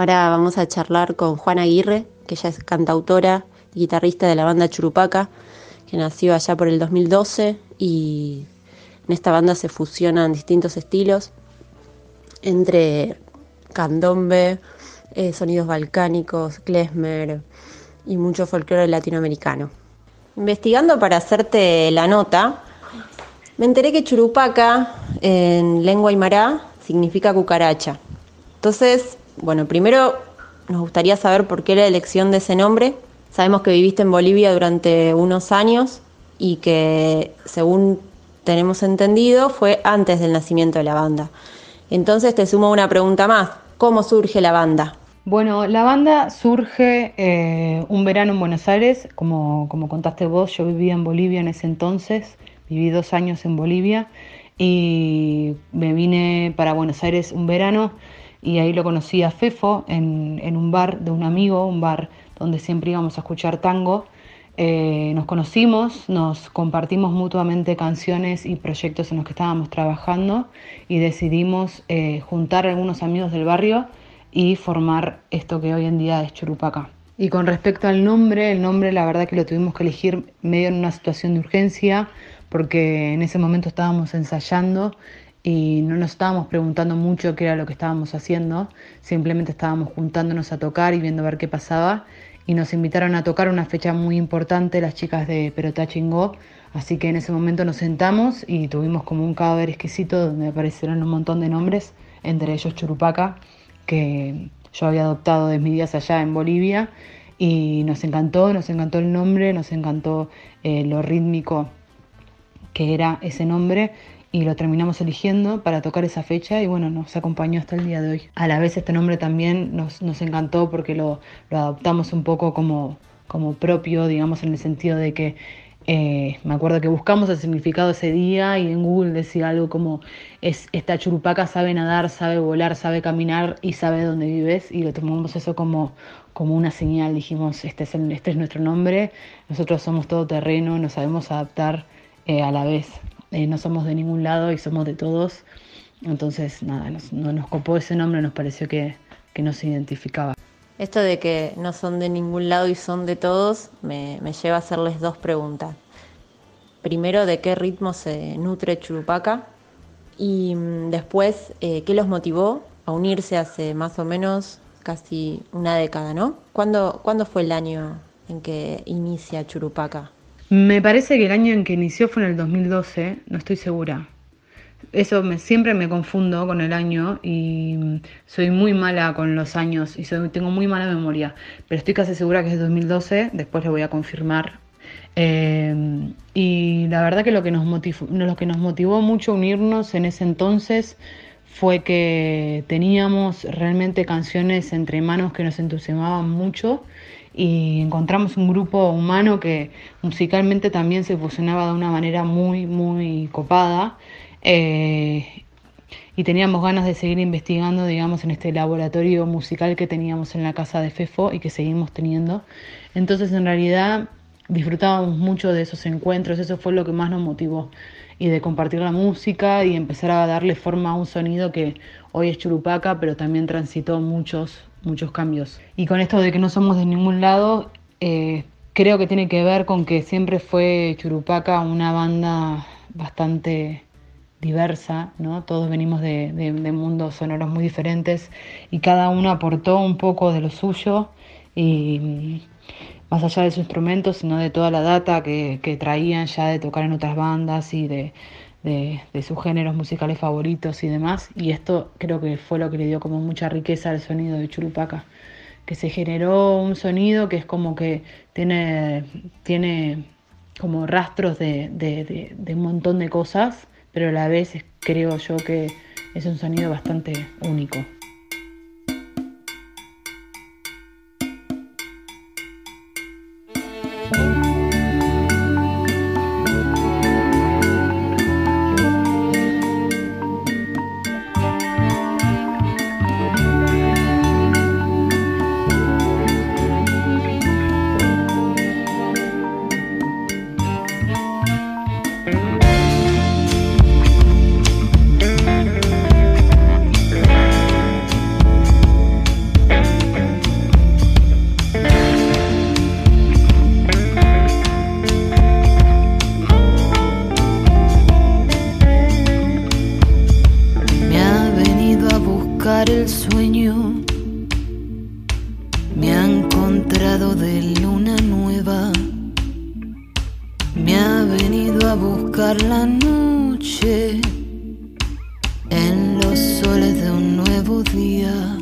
Ahora vamos a charlar con Juana Aguirre, que ella es cantautora y guitarrista de la banda Churupaca, que nació allá por el 2012 y en esta banda se fusionan distintos estilos entre candombe, eh, sonidos balcánicos, klezmer y mucho folclore latinoamericano. Investigando para hacerte la nota, me enteré que Churupaca en lengua aymara significa cucaracha. Entonces, bueno, primero nos gustaría saber por qué la elección de ese nombre. Sabemos que viviste en Bolivia durante unos años y que, según tenemos entendido, fue antes del nacimiento de la banda. Entonces te sumo una pregunta más. ¿Cómo surge la banda? Bueno, la banda surge eh, un verano en Buenos Aires, como, como contaste vos, yo vivía en Bolivia en ese entonces, viví dos años en Bolivia y me vine para Buenos Aires un verano y ahí lo conocí a Fefo en, en un bar de un amigo, un bar donde siempre íbamos a escuchar tango. Eh, nos conocimos, nos compartimos mutuamente canciones y proyectos en los que estábamos trabajando y decidimos eh, juntar a algunos amigos del barrio y formar esto que hoy en día es Churupaca. Y con respecto al nombre, el nombre la verdad que lo tuvimos que elegir medio en una situación de urgencia porque en ese momento estábamos ensayando y no nos estábamos preguntando mucho qué era lo que estábamos haciendo, simplemente estábamos juntándonos a tocar y viendo ver qué pasaba y nos invitaron a tocar una fecha muy importante las chicas de Perotá Chingó, así que en ese momento nos sentamos y tuvimos como un cadáver exquisito donde aparecieron un montón de nombres, entre ellos Churupaca, que yo había adoptado de mis días allá en Bolivia y nos encantó, nos encantó el nombre, nos encantó eh, lo rítmico que era ese nombre y lo terminamos eligiendo para tocar esa fecha y bueno, nos acompañó hasta el día de hoy. A la vez este nombre también nos, nos encantó porque lo, lo, adoptamos un poco como, como propio, digamos, en el sentido de que eh, me acuerdo que buscamos el significado ese día y en Google decía algo como es, esta churupaca sabe nadar, sabe volar, sabe caminar y sabe dónde vives y lo tomamos eso como, como una señal, dijimos este es, el, este es nuestro nombre, nosotros somos todo terreno, nos sabemos adaptar eh, a la vez. Eh, no somos de ningún lado y somos de todos. Entonces, nada, nos, no nos copó ese nombre, nos pareció que, que no se identificaba. Esto de que no son de ningún lado y son de todos me, me lleva a hacerles dos preguntas. Primero, ¿de qué ritmo se nutre Churupaca? Y mm, después, eh, ¿qué los motivó a unirse hace más o menos casi una década, ¿no? ¿Cuándo, ¿cuándo fue el año en que inicia Churupaca? Me parece que el año en que inició fue en el 2012, no estoy segura. Eso me, siempre me confundo con el año y soy muy mala con los años y soy, tengo muy mala memoria, pero estoy casi segura que es 2012, después le voy a confirmar. Eh, y la verdad que lo que, nos motivó, lo que nos motivó mucho unirnos en ese entonces fue que teníamos realmente canciones entre manos que nos entusiasmaban mucho y encontramos un grupo humano que musicalmente también se fusionaba de una manera muy, muy copada. Eh, y teníamos ganas de seguir investigando, digamos, en este laboratorio musical que teníamos en la casa de Fefo y que seguimos teniendo. Entonces, en realidad, disfrutábamos mucho de esos encuentros, eso fue lo que más nos motivó, y de compartir la música y empezar a darle forma a un sonido que hoy es churupaca, pero también transitó muchos, muchos cambios. Y con esto de que no somos de ningún lado, eh, creo que tiene que ver con que siempre fue Churupaca una banda bastante diversa, ¿no? Todos venimos de, de, mundos sonoros muy diferentes y cada uno aportó un poco de lo suyo y más allá de su instrumento, sino de toda la data que, que traían ya de tocar en otras bandas y de, de, sus géneros musicales favoritos y demás. Y esto creo que fue lo que le dio como mucha riqueza al sonido de Churupaca, que se generó un sonido que es como que tiene, tiene como rastros de, de, de un montón de cosas, pero a la vez creo yo que es un sonido bastante único. A buscar la noche en los soles de un nuevo día.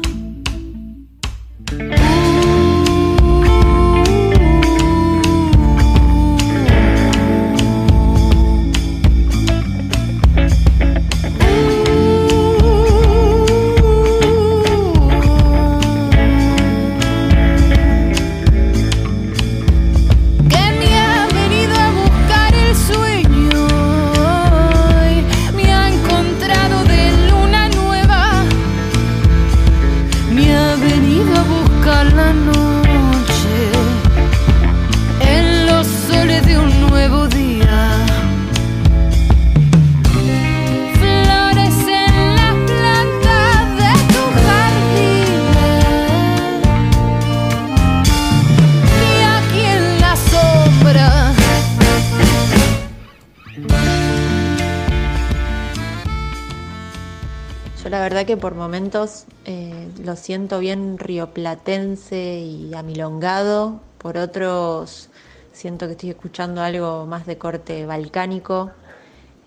Que por momentos eh, lo siento bien rioplatense y amilongado, por otros siento que estoy escuchando algo más de corte balcánico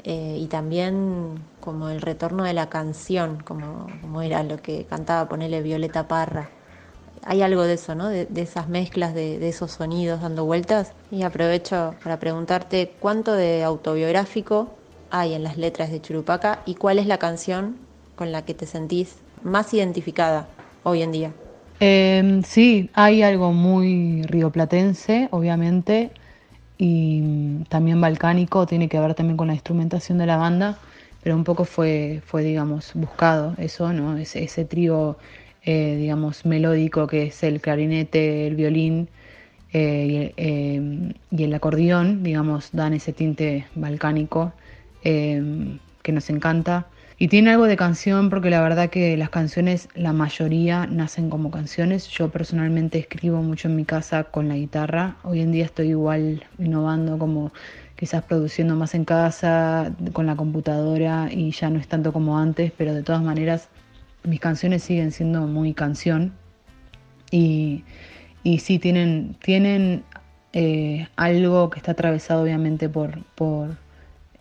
eh, y también como el retorno de la canción, como, era lo que cantaba ponerle Violeta Parra. Hay algo de eso, ¿no? De, esas mezclas, de esos sonidos dando vueltas. Y aprovecho para preguntarte cuánto de autobiográfico hay en las letras de Churupaca y cuál es la canción con la que te sentís más identificada hoy en día? Em, sí, hay algo muy rioplatense, obviamente, y también balcánico, tiene que ver también con la instrumentación de la banda, pero un poco fue, fue digamos, buscado eso, ¿no? Ese, ese trío, eh, digamos, melódico que es el clarinete, el violín eh, em, y, el acordeón, digamos, dan ese tinte balcánico em, que nos encanta. Y tiene algo de canción porque la verdad que las canciones, la mayoría nacen como canciones. Yo personalmente escribo mucho en mi casa con la guitarra. Hoy en día estoy igual innovando como quizás produciendo más en casa, con la computadora y ya no es tanto como antes, pero de todas maneras mis canciones siguen siendo muy canción. Y, y sí tienen, tienen eh, algo que está atravesado obviamente por, por,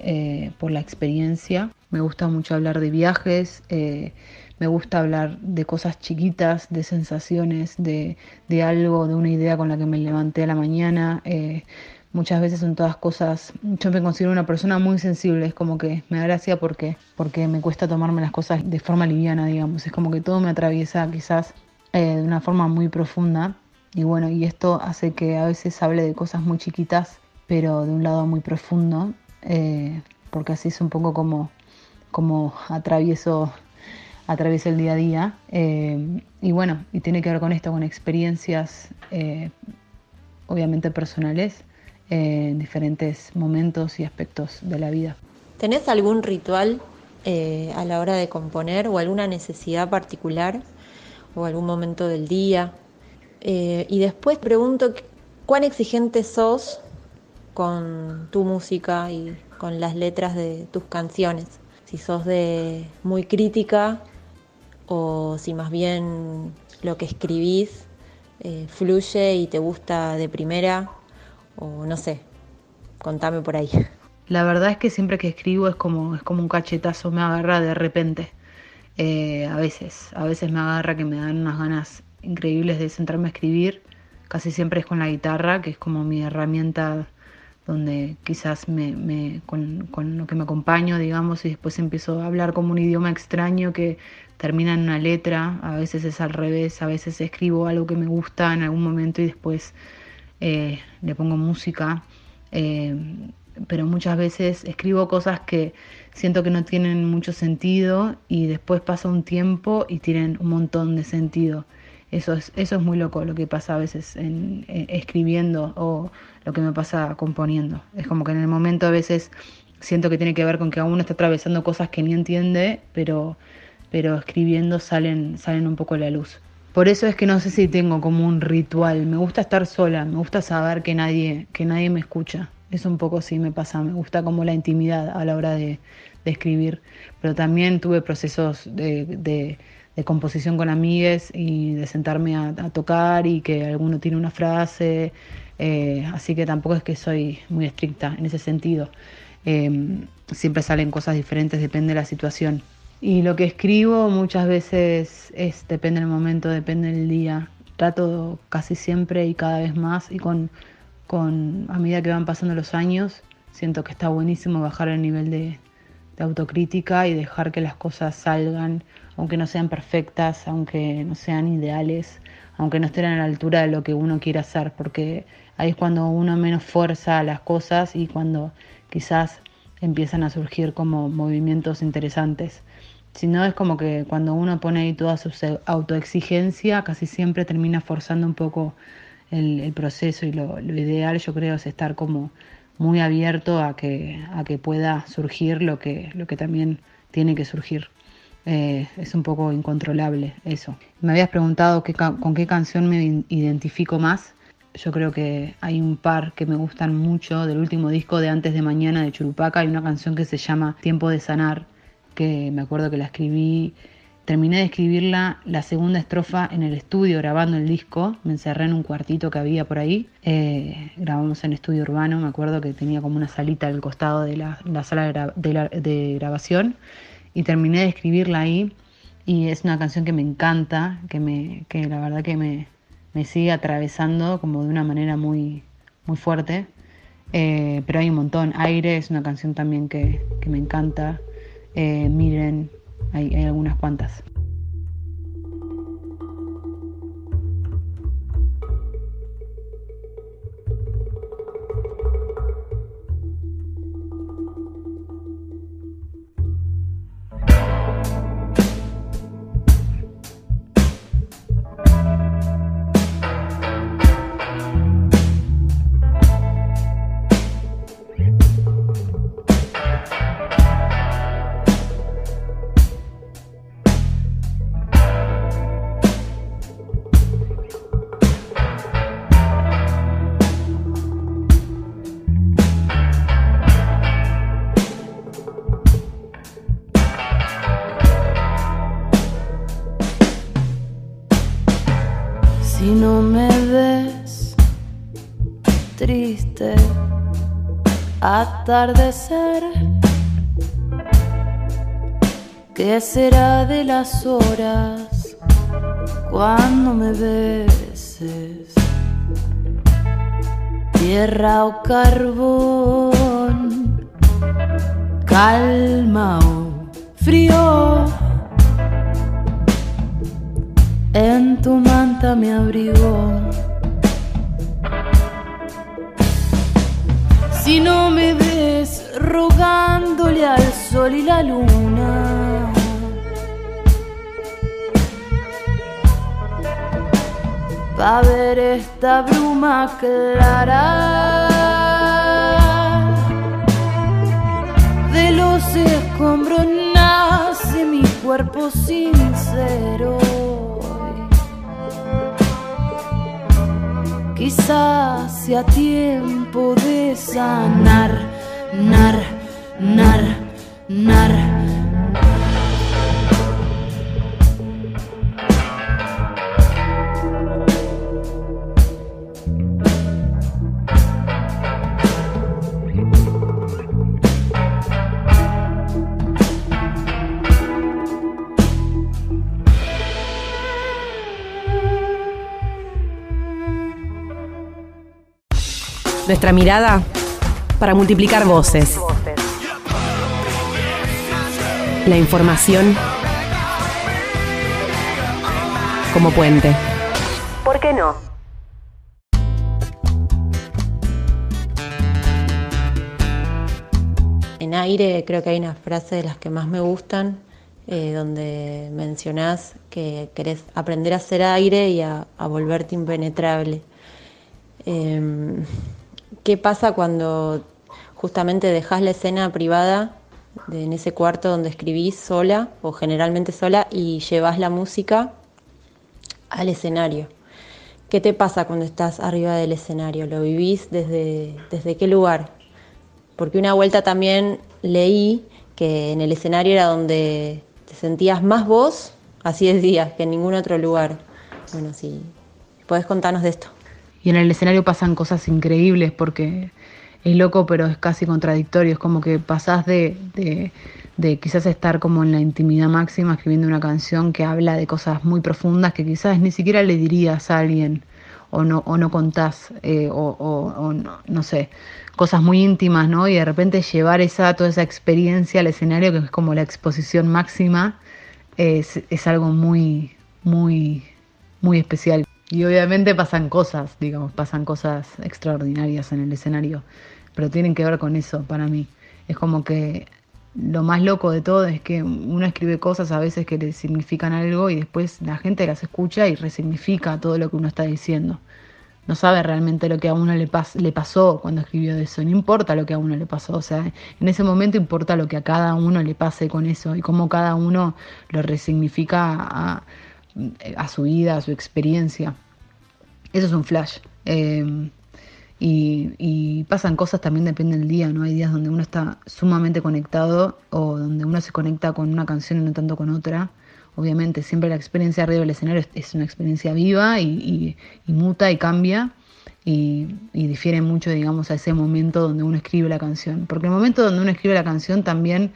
eh, por la experiencia. Me gusta mucho hablar de viajes, eh, me gusta hablar de cosas chiquitas, de sensaciones, de, de, algo, de una idea con la que me levanté a la mañana. Eh, muchas veces son todas cosas, yo me considero una persona muy sensible, es como que me da porque, porque me cuesta tomarme las cosas de forma liviana, digamos, es como que todo me atraviesa quizás de una forma muy profunda. Y bueno, y esto hace que a veces hable de cosas muy chiquitas, pero de un lado muy profundo, porque así es un poco como como atravieso, atravieso el día a día. Eh, y bueno, y tiene que ver con esto, con experiencias eh, obviamente personales eh, en diferentes momentos y aspectos de la vida. ¿Tenés algún ritual a la hora de componer o alguna necesidad particular o algún momento del día? y después pregunto, ¿cuán exigente sos con tu música y con las letras de tus canciones? si sos de muy crítica o si más bien lo que escribís eh, fluye y te gusta de primera o no sé, contame por ahí. La verdad es que siempre que escribo es como, es como un cachetazo, me agarra de repente. Eh, a veces, a veces me agarra que me dan unas ganas increíbles de centrarme a escribir. Casi siempre es con la guitarra, que es como mi herramienta donde quizás me, con, lo que me acompaño, digamos, y después empiezo a hablar como un idioma extraño que termina en una letra, a veces es al revés, a veces escribo algo que me gusta en algún momento y después eh, le pongo música, eh, pero muchas veces escribo cosas que siento que no tienen mucho sentido y después pasa un tiempo y tienen un montón de sentido. Eso es, eso es muy loco lo que pasa a veces en, escribiendo o lo que me pasa componiendo. Es como que en el momento a veces siento que tiene que ver con que uno está atravesando cosas que ni entiende, pero, pero escribiendo salen, salen un poco a la luz. Por eso es que no sé si tengo como un ritual. Me gusta estar sola, me gusta saber que nadie, que nadie me escucha. Eso un poco sí me pasa. Me gusta como la intimidad a la hora de, escribir. Pero también tuve procesos de de composición con amigues y de sentarme a, tocar y que alguno tiene una frase, eh, así que tampoco es que soy muy estricta en ese sentido. Em, siempre salen cosas diferentes, depende de la situación. Y lo que escribo muchas veces es, depende del momento, depende del día. Trato casi siempre y cada vez más y con, con a medida que van pasando los años, siento que está buenísimo bajar el nivel de, de autocrítica y dejar que las cosas salgan, aunque no sean perfectas, aunque no sean ideales, aunque no estén a la altura de lo que uno quiere hacer, porque ahí es cuando uno menos fuerza las cosas y cuando quizás empiezan a surgir como movimientos interesantes. Si no, es como que cuando uno pone ahí toda su autoexigencia, casi siempre termina forzando un poco el, proceso y lo, ideal yo creo es estar como muy abierto a que, a que pueda surgir lo que, lo que también tiene que surgir. Eh, es un poco incontrolable eso. Me habías preguntado con qué canción me identifico más yo creo que hay un par que me gustan mucho del último disco de Antes de Mañana de Churupaca. Hay una canción que se llama Tiempo de Sanar, que me acuerdo que la escribí, terminé de escribirla la segunda estrofa en el estudio grabando el disco. Me encerré en un cuartito que había por ahí. Eh, grabamos en estudio urbano, me acuerdo que tenía como una salita al costado de la, sala de, grabación. Y terminé de escribirla ahí. Y es una canción que me encanta, que, me, que la verdad que me, me sigue atravesando como de una manera muy, muy fuerte. Eh, pero hay un montón. Aire es una canción también que, me encanta. Eh, miren, hay algunas cuantas. Atardecer. ¿Qué será de las horas cuando me beses? Tierra o carbón, calma o frío. En tu manta me abrigo Si no me ves rogándole al sol y la luna. Va ver esta bruma clara de los escombros nace mi cuerpo sincero. Quizás sea tiempo de sanar, nar, nar, nar. Nuestra mirada para multiplicar voces. La información como puente. ¿Por qué no? En aire creo que hay una frase de las que más me gustan, eh, donde mencionás que querés aprender a hacer aire y a, volverte impenetrable. Em, ¿Qué pasa cuando justamente dejas la escena privada en ese cuarto donde escribís sola o generalmente sola y llevas la música al escenario? ¿Qué te pasa cuando estás arriba del escenario? ¿Lo vivís desde, desde qué lugar? Porque una vuelta también leí que en el escenario era donde te sentías más vos, así decías, que en ningún otro lugar. Bueno, si puedes contarnos de esto y en el escenario pasan cosas increíbles porque es loco, pero es casi contradictorio. Es como que pasás de, de, de, quizás estar como en la intimidad máxima escribiendo una canción que habla de cosas muy profundas que quizás ni siquiera le dirías a alguien o no, o no contás, eh, o, o, no, no, sé, cosas muy íntimas, ¿no? Y de repente llevar esa, toda esa experiencia al escenario, que es como la exposición máxima, es, es algo muy, muy, muy especial. Y obviamente pasan cosas, digamos, pasan cosas extraordinarias en el escenario, pero tienen que ver con eso para mí. Es como que lo más loco de todo es que uno escribe cosas a veces que le significan algo y después la gente las escucha y resignifica todo lo que uno está diciendo. No sabe realmente lo que a uno le, le pasó cuando escribió eso, no importa lo que a uno le pasó, o sea, en ese momento importa lo que a cada uno le pase con eso y cómo cada uno lo resignifica a, a su vida, a su experiencia. Eso es un flash. Eh, y, pasan cosas también, depende del día, ¿no? Hay días donde uno está sumamente conectado o donde uno se conecta con una canción y no tanto con otra. Obviamente, siempre la experiencia arriba del escenario es, una experiencia viva y, muta y cambia y, y, difiere mucho, digamos, a ese momento donde uno escribe la canción. Porque el momento donde uno escribe la canción también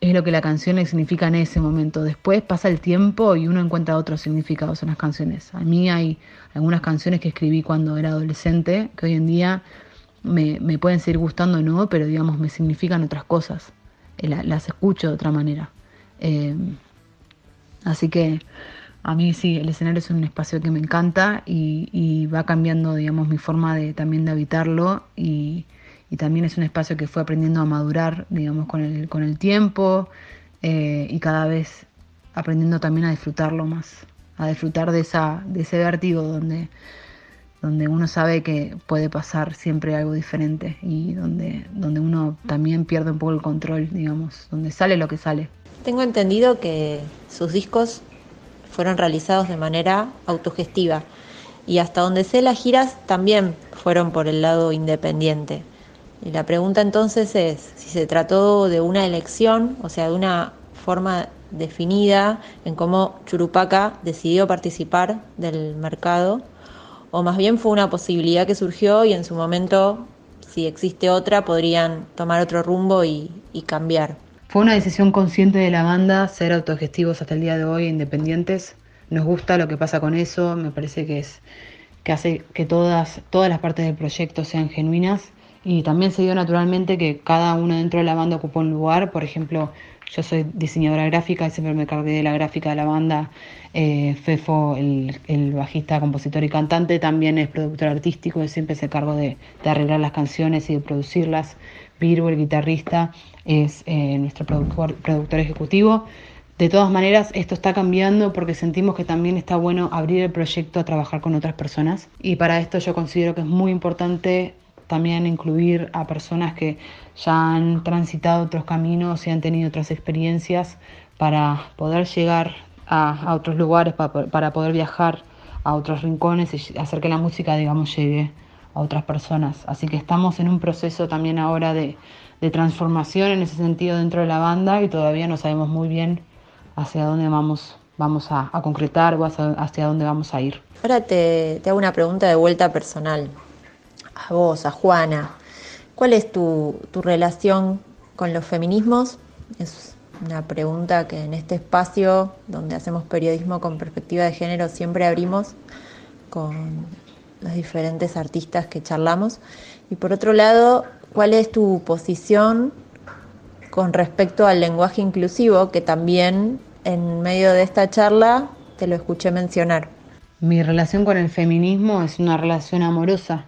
es lo que la canción le significa en ese momento. Después pasa el tiempo y uno encuentra otros significados en las canciones. A mí hay algunas canciones que escribí cuando era adolescente, que hoy en día me, pueden seguir gustando o no, pero digamos me significan otras cosas. Eh, las escucho de otra manera. Eh, así que a mí sí, el escenario es un espacio que me encanta y, y va cambiando, digamos, mi forma de también de habitarlo y y también es un espacio que fue aprendiendo a madurar, digamos, con el, con el tiempo eh, y cada vez aprendiendo también a disfrutarlo más, a disfrutar de, esa, de ese vértigo donde, donde uno sabe que puede pasar siempre algo diferente y donde, donde uno también pierde un poco el control, digamos, donde sale lo que sale. Tengo entendido que sus discos fueron realizados de manera autogestiva y hasta donde sé las giras también fueron por el lado independiente. Y la pregunta entonces es si se trató de una elección, o sea, de una forma definida en cómo Churupaca decidió participar del mercado, o más bien fue una posibilidad que surgió y en su momento, si existe otra, podrían tomar otro rumbo y, cambiar. Fue una decisión consciente de la banda ser autogestivos hasta el día de hoy, independientes. Nos gusta lo que pasa con eso, me parece que es que hace que todas, todas las partes del proyecto sean genuinas y también se dio naturalmente que cada uno dentro de la banda ocupó un lugar. Por ejemplo, yo soy diseñadora gráfica y siempre me cargué de la gráfica de la banda. Eh, Fefo, el, bajista, compositor y cantante, también es productor artístico y siempre se cargo de, arreglar las canciones y de producirlas. Virgo, el guitarrista, es eh, nuestro productor, productor ejecutivo. De todas maneras, esto está cambiando porque sentimos que también está bueno abrir el proyecto a trabajar con otras personas. Y para esto yo considero que es muy importante también incluir a personas que ya han transitado otros caminos y han tenido otras experiencias para poder llegar a, otros lugares, para, poder viajar a otros rincones y hacer que la música, digamos, llegue a otras personas. Así que estamos en un proceso también ahora de, transformación en ese sentido dentro de la banda y todavía no sabemos muy bien hacia dónde vamos, vamos a, concretar o hacia, dónde vamos a ir. Ahora te, te hago una pregunta de vuelta personal a vos, a Juana. ¿Cuál es tu, relación con los feminismos? Es una pregunta que en este espacio donde hacemos periodismo con perspectiva de género siempre abrimos con los diferentes artistas que charlamos. Y por otro lado, ¿cuál es tu posición con respecto al lenguaje inclusivo que también en medio de esta charla te lo escuché mencionar? Mi relación con el feminismo es una relación amorosa.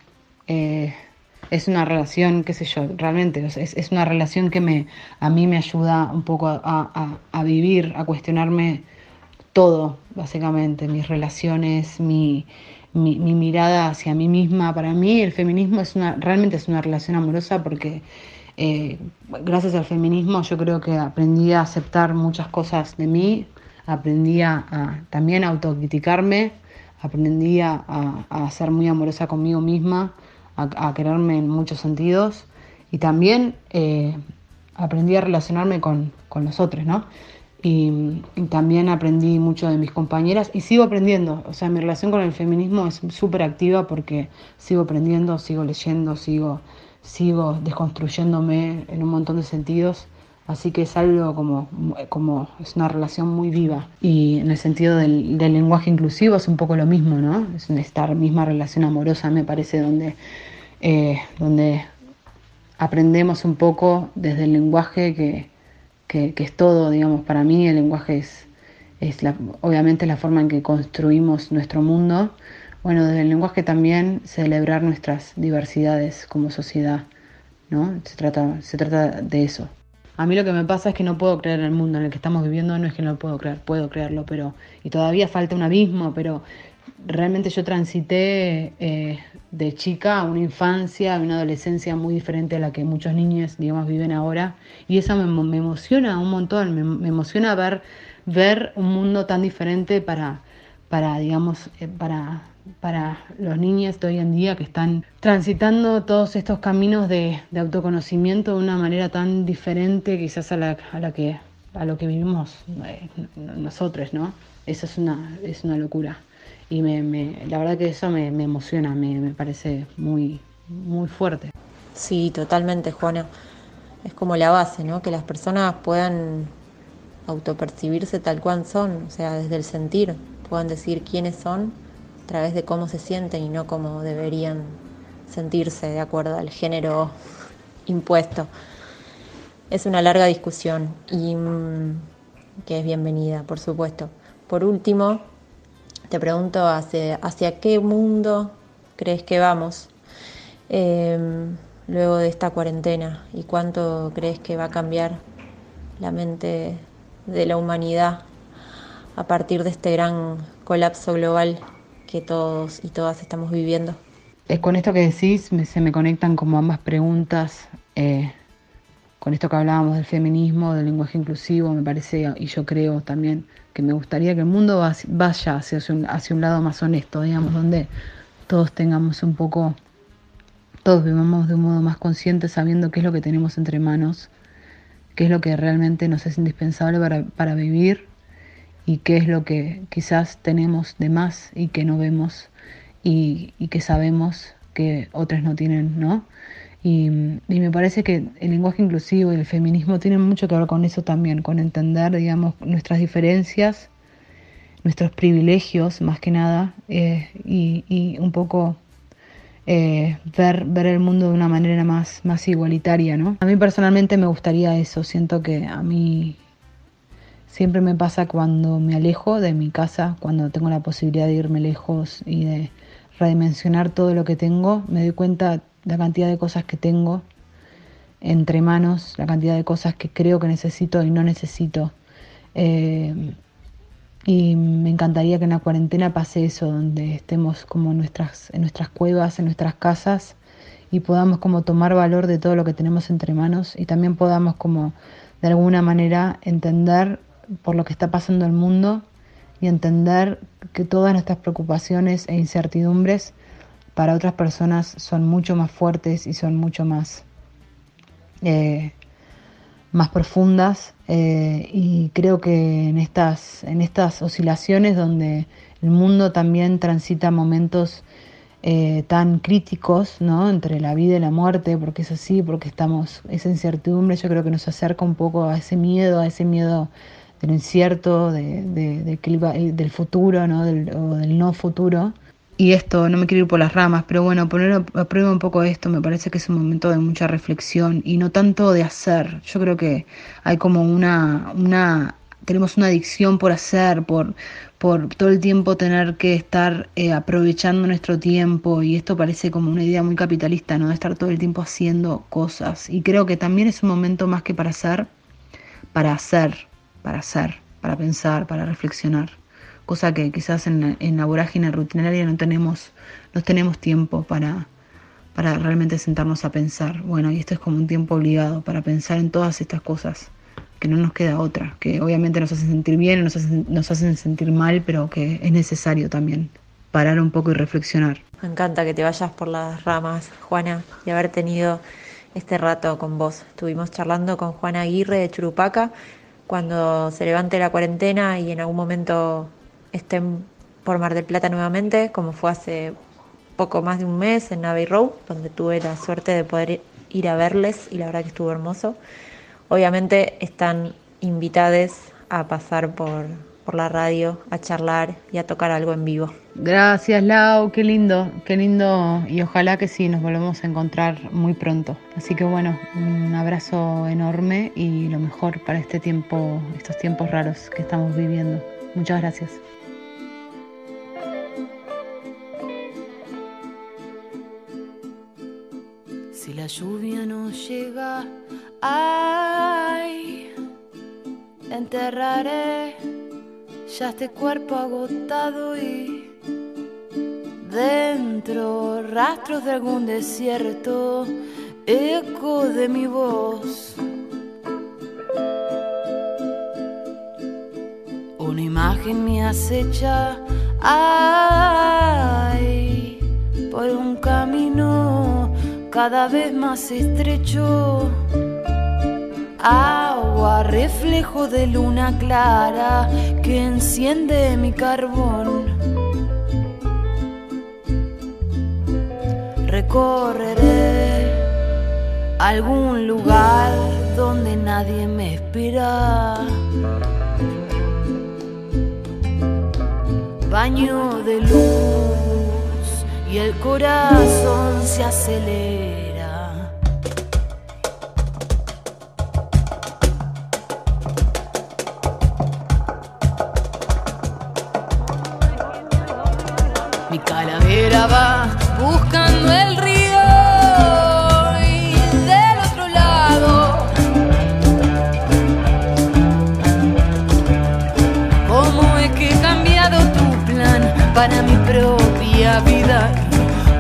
Eh, es una relación, qué sé yo, realmente, es, una relación que me, a mí me ayuda un poco a, vivir, a cuestionarme todo, básicamente, mis relaciones, mi, mirada hacia mí misma. Para mí el feminismo es una, realmente es una relación amorosa porque eh, gracias al feminismo yo creo que aprendí a aceptar muchas cosas de mí, aprendí a, también a autocriticarme, aprendí a, a ser muy amorosa conmigo misma a, quererme en muchos sentidos y también eh, aprendí a relacionarme con, con los otros, ¿no? Y, también aprendí mucho de mis compañeras y sigo aprendiendo. O sea, mi relación con el feminismo es súper activa porque sigo aprendiendo, sigo leyendo, sigo, sigo desconstruyéndome en un montón de sentidos. Así que es algo como, como es una relación muy viva. Y en el sentido del, lenguaje inclusivo es un poco lo mismo, ¿no? Es esta misma relación amorosa, me parece, donde, eh, donde aprendemos un poco desde el lenguaje que, que, es todo, digamos, para mí el lenguaje es, es la, obviamente la forma en que construimos nuestro mundo. Bueno, desde el lenguaje también celebrar nuestras diversidades como sociedad, ¿no? Se trata, se trata de eso. A mí lo que me pasa es que no puedo creer en el mundo en el que estamos viviendo, no es que no lo puedo creer, puedo creerlo, pero y todavía falta un abismo, pero realmente yo transité eh, de chica a una infancia, a una adolescencia muy diferente a la que muchos niños, digamos, viven ahora. Y eso me, emociona un montón, me, emociona ver, ver un mundo tan diferente para, para digamos, eh, para, para los niños de hoy en día que están transitando todos estos caminos de, autoconocimiento de una manera tan diferente quizás a la, a la que a lo que vivimos eh, nosotros, ¿no? Eso es una, es una locura y me, me, la verdad que eso me, me emociona, me, parece muy, muy fuerte. Sí, totalmente, Juana. Es como la base, ¿no? Que las personas puedan autopercibirse tal cual son, o sea, desde el sentir, puedan decir quiénes son través de cómo se sienten y no cómo deberían sentirse de acuerdo al género impuesto. Es una larga discusión y mm, que es bienvenida, por supuesto. Por último, te pregunto hacia, hacia qué mundo crees que vamos em, luego de esta cuarentena y cuánto crees que va a cambiar la mente de la humanidad a partir de este gran colapso global que todos y todas estamos viviendo. Es con esto que decís, se me conectan como ambas preguntas, eh, con esto que hablábamos del feminismo, del lenguaje inclusivo, me parece, y yo creo también que me gustaría que el mundo vaya hacia un, hacia un lado más honesto, digamos, donde todos tengamos un poco, todos vivamos de un modo más consciente sabiendo qué es lo que tenemos entre manos, qué es lo que realmente nos es indispensable para, para vivir y qué es lo que quizás tenemos de más y que no vemos y, y que sabemos que otras no tienen, ¿no? Y, me parece que el lenguaje inclusivo y el feminismo tienen mucho que ver con eso también, con entender, digamos, nuestras diferencias, nuestros privilegios más que nada, eh, y, un poco eh, ver, ver el mundo de una manera más, más igualitaria, ¿no? A mí personalmente me gustaría eso, siento que a mí siempre me pasa cuando me alejo de mi casa, cuando tengo la posibilidad de irme lejos y de redimensionar todo lo que tengo, me doy cuenta la cantidad de cosas que tengo entre manos, la cantidad de cosas que creo que necesito y no necesito. Eh, y me encantaría que en la cuarentena pase eso, donde estemos como en nuestras, en nuestras cuevas, en nuestras casas y podamos como tomar valor de todo lo que tenemos entre manos y también podamos como de alguna manera entender por lo que está pasando el mundo y entender que todas nuestras preocupaciones e incertidumbres para otras personas son mucho más fuertes y son mucho más, eh, más profundas. Eh, y creo que en estas, en estas oscilaciones donde el mundo también transita momentos eh, tan críticos, ¿no? Entre la vida y la muerte, porque es así, porque estamos, esa incertidumbre yo creo que nos acerca un poco a ese miedo, a ese miedo del incierto, de, del futuro, ¿no? Del, o del no futuro y esto, no me quiero ir por las ramas, pero bueno, poner a prueba un poco esto me parece que es un momento de mucha reflexión y no tanto de hacer. Yo creo que hay como una, una tenemos una adicción por hacer, por, por todo el tiempo tener que estar eh, aprovechando nuestro tiempo y esto parece como una idea muy capitalista, ¿no? De estar todo el tiempo haciendo cosas. Y creo que también es un momento más que para hacer, para hacer, para hacer, para pensar, para reflexionar cosa que quizás en, la vorágine rutinaria no tenemos, no tenemos tiempo para, para realmente sentarnos a pensar. Bueno, y esto es como un tiempo obligado para pensar en todas estas cosas, que no nos queda otra, que obviamente nos hacen sentir bien, nos hacen, nos hacen sentir mal, pero que es necesario también parar un poco y reflexionar. Me encanta que te vayas por las ramas, Juana, y haber tenido este rato con vos. Estuvimos charlando con Juana Aguirre de Churupaca cuando se levante la cuarentena y en algún momento estén por Mar del Plata nuevamente, como fue hace poco más de un mes en Navy Row, donde tuve la suerte de poder ir a verles y la verdad que estuvo hermoso. Obviamente están invitados a pasar por, por la radio, a charlar y a tocar algo en vivo. Gracias Lau, qué lindo, qué lindo y ojalá que sí, nos volvemos a encontrar muy pronto. Así que bueno, un abrazo enorme y lo mejor para este tiempo, estos tiempos raros que estamos viviendo. Muchas gracias. Si la lluvia no llega, ay, enterraré ya este cuerpo agotado y dentro rastros de algún desierto, eco de mi voz. Una imagen me acecha, ay, por un camino cada vez más estrecho agua, reflejo de luna clara que enciende mi carbón. Recorreré algún lugar donde nadie me espera. Baño de luz y el corazón se acelera. Buscando el río y del otro lado. ¿Cómo es que he cambiado tu plan para mi propia vida?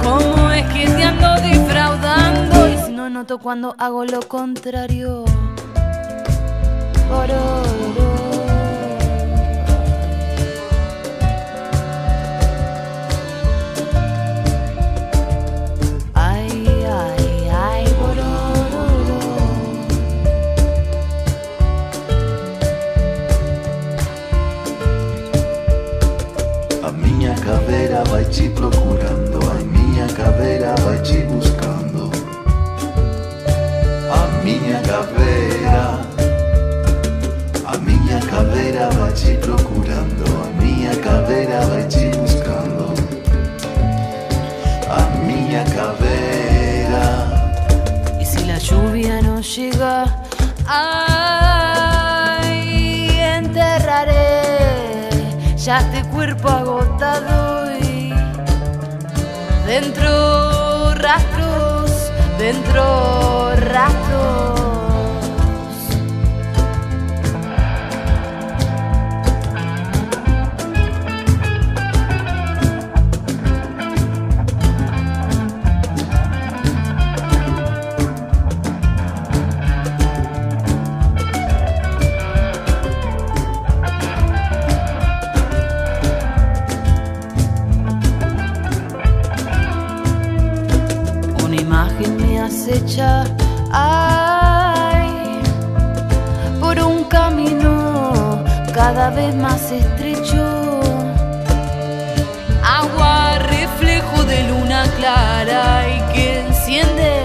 ¿Cómo es que te ando defraudando? Y si no noto cuando hago lo contrario. Ororo. Ay, caveira vai te procurando, a minha caveira vai te buscando. A minha caveira, a minha caveira vai te procurando, a minha caveira vai te buscando. A minha caveira. Y si la lluvia no llega, ay, enterraré ya este cuerpo agotado y dentro rastros, dentro rastros. acecha. Ay, por un camino cada vez más estrecho. Agua, reflejo de luna clara y que enciende.